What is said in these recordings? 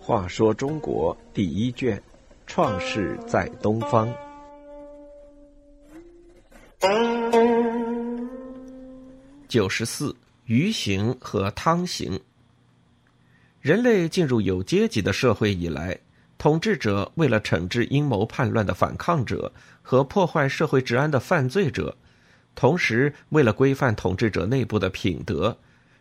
话说中国第一卷，创世在东方。九十四，鱼刑和汤刑。人类进入有阶级的社会以来，统治者为了惩治阴谋叛乱的反抗者和破坏社会治安的犯罪者，同时为了规范统治者内部的品德，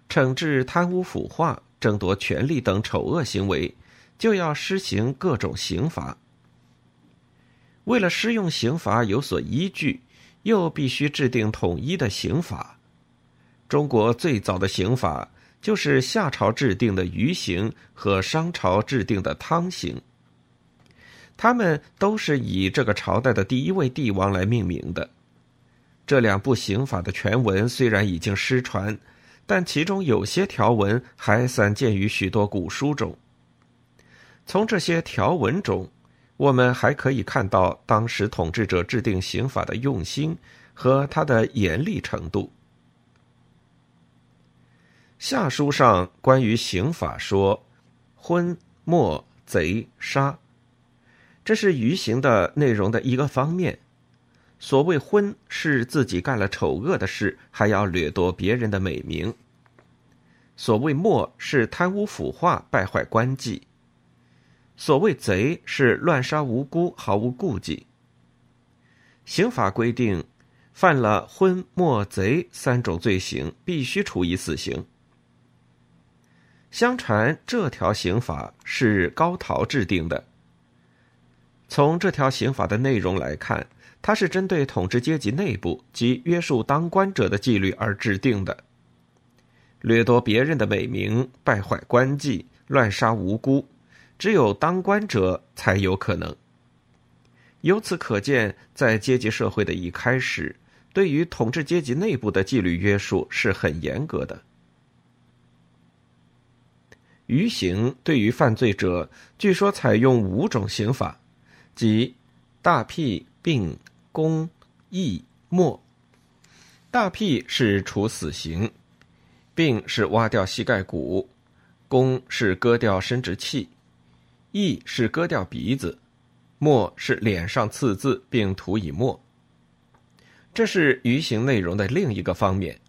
惩治贪污腐化、争夺权力等丑恶行为，就要施行各种刑罚。为了施用刑罚有所依据，又必须制定统一的刑法。中国最早的刑法。就是夏朝制定的鱼刑和商朝制定的汤刑，他们都是以这个朝代的第一位帝王来命名的。这两部刑法的全文虽然已经失传，但其中有些条文还散见于许多古书中。从这些条文中，我们还可以看到当时统治者制定刑法的用心和他的严厉程度。下书上关于刑法说：“昏、没、贼、杀，这是鱼刑的内容的一个方面。所谓昏，是自己干了丑恶的事，还要掠夺别人的美名；所谓没，是贪污腐化，败坏官纪；所谓贼，是乱杀无辜，毫无顾忌。刑法规定，犯了昏、没、贼三种罪行，必须处以死刑。”相传这条刑法是高陶制定的。从这条刑法的内容来看，它是针对统治阶级内部及约束当官者的纪律而制定的。掠夺别人的美名，败坏官纪，乱杀无辜，只有当官者才有可能。由此可见，在阶级社会的一开始，对于统治阶级内部的纪律约束是很严格的。鱼刑对于犯罪者，据说采用五种刑法，即大辟、并、公、义、没。大辟是处死刑，并是挖掉膝盖骨，公是割掉生殖器，义是割掉鼻子，没是脸上刺字并涂以墨。这是余刑内容的另一个方面。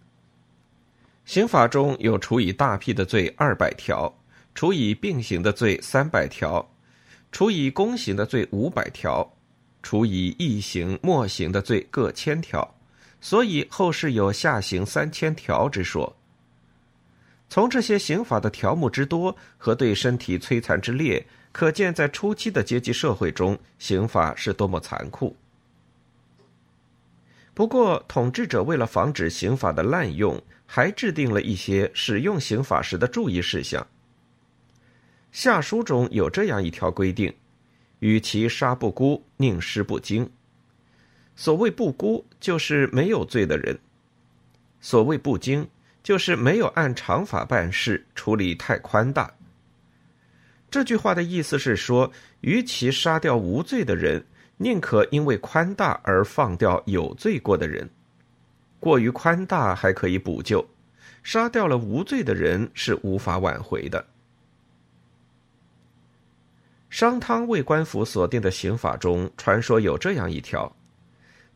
刑法中有处以大辟的罪二百条。处以并行的罪三百条，处以公刑的罪五百条，处以异刑、莫刑的罪各千条，所以后世有下刑三千条之说。从这些刑法的条目之多和对身体摧残之烈，可见在初期的阶级社会中，刑法是多么残酷。不过，统治者为了防止刑法的滥用，还制定了一些使用刑法时的注意事项。下书中有这样一条规定：“与其杀不辜，宁失不惊。”所谓不辜，就是没有罪的人；所谓不惊，就是没有按常法办事，处理太宽大。这句话的意思是说，与其杀掉无罪的人，宁可因为宽大而放掉有罪过的人。过于宽大还可以补救，杀掉了无罪的人是无法挽回的。商汤为官府所定的刑法中，传说有这样一条：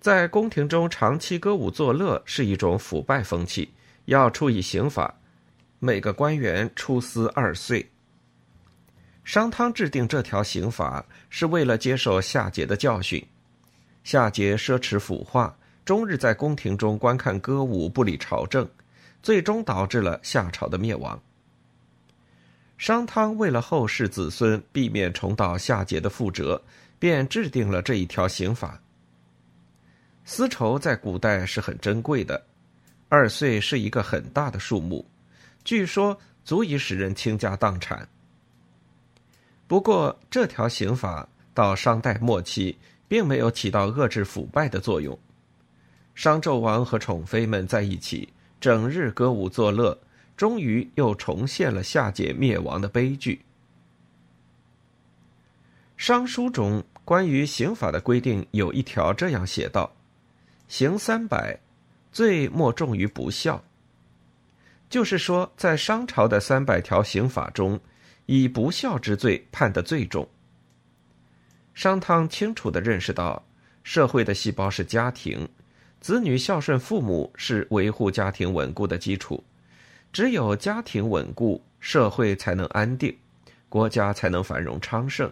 在宫廷中长期歌舞作乐是一种腐败风气，要处以刑法。每个官员出司二岁。商汤制定这条刑法，是为了接受夏桀的教训。夏桀奢侈腐化，终日在宫廷中观看歌舞，不理朝政，最终导致了夏朝的灭亡。商汤为了后世子孙避免重蹈夏桀的覆辙，便制定了这一条刑法。丝绸在古代是很珍贵的，二岁是一个很大的数目，据说足以使人倾家荡产。不过，这条刑法到商代末期，并没有起到遏制腐败的作用。商纣王和宠妃们在一起，整日歌舞作乐。终于又重现了夏桀灭亡的悲剧。商书中关于刑法的规定有一条这样写道：“刑三百，罪莫重于不孝。就是说，在商朝的三百条刑法中，以不孝之罪判得最重。商汤清楚地认识到，社会的细胞是家庭，子女孝顺父母是维护家庭稳固的基础。只有家庭稳固，社会才能安定，国家才能繁荣昌盛。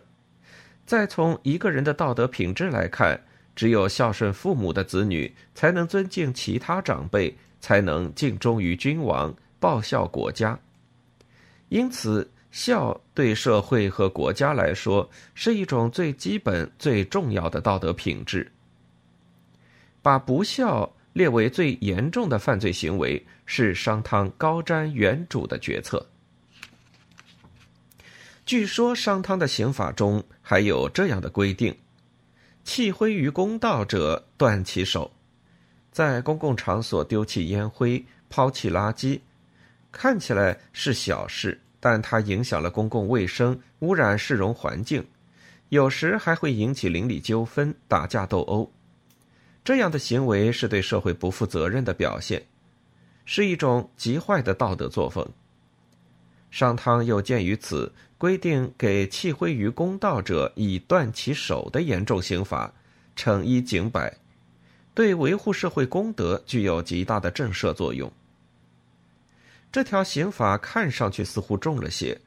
再从一个人的道德品质来看，只有孝顺父母的子女，才能尊敬其他长辈，才能尽忠于君王，报效国家。因此。孝对社会和国家来说是一种最基本、最重要的道德品质。把不孝列为最严重的犯罪行为，是商汤高瞻远瞩的决策。据说商汤的刑法中还有这样的规定：弃灰于公道者，断其手。在公共场所丢弃烟灰、抛弃垃圾，看起来是小事。但它影响了公共卫生，污染市容环境，有时还会引起邻里纠纷、打架斗殴。这样的行为是对社会不负责任的表现，是一种极坏的道德作风。商汤又鉴于此，规定给弃灰于公道者以断其手的严重刑罚，惩一儆百，对维护社会公德具有极大的震慑作用。这条刑法看上去似乎重了些，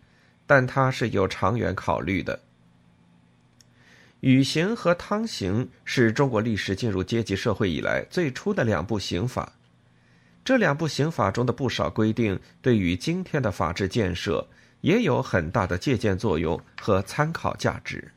但它是有长远考虑的。禹刑和汤刑是中国历史进入阶级社会以来最初的两部刑法，这两部刑法中的不少规定，对于今天的法治建设也有很大的借鉴作用和参考价值。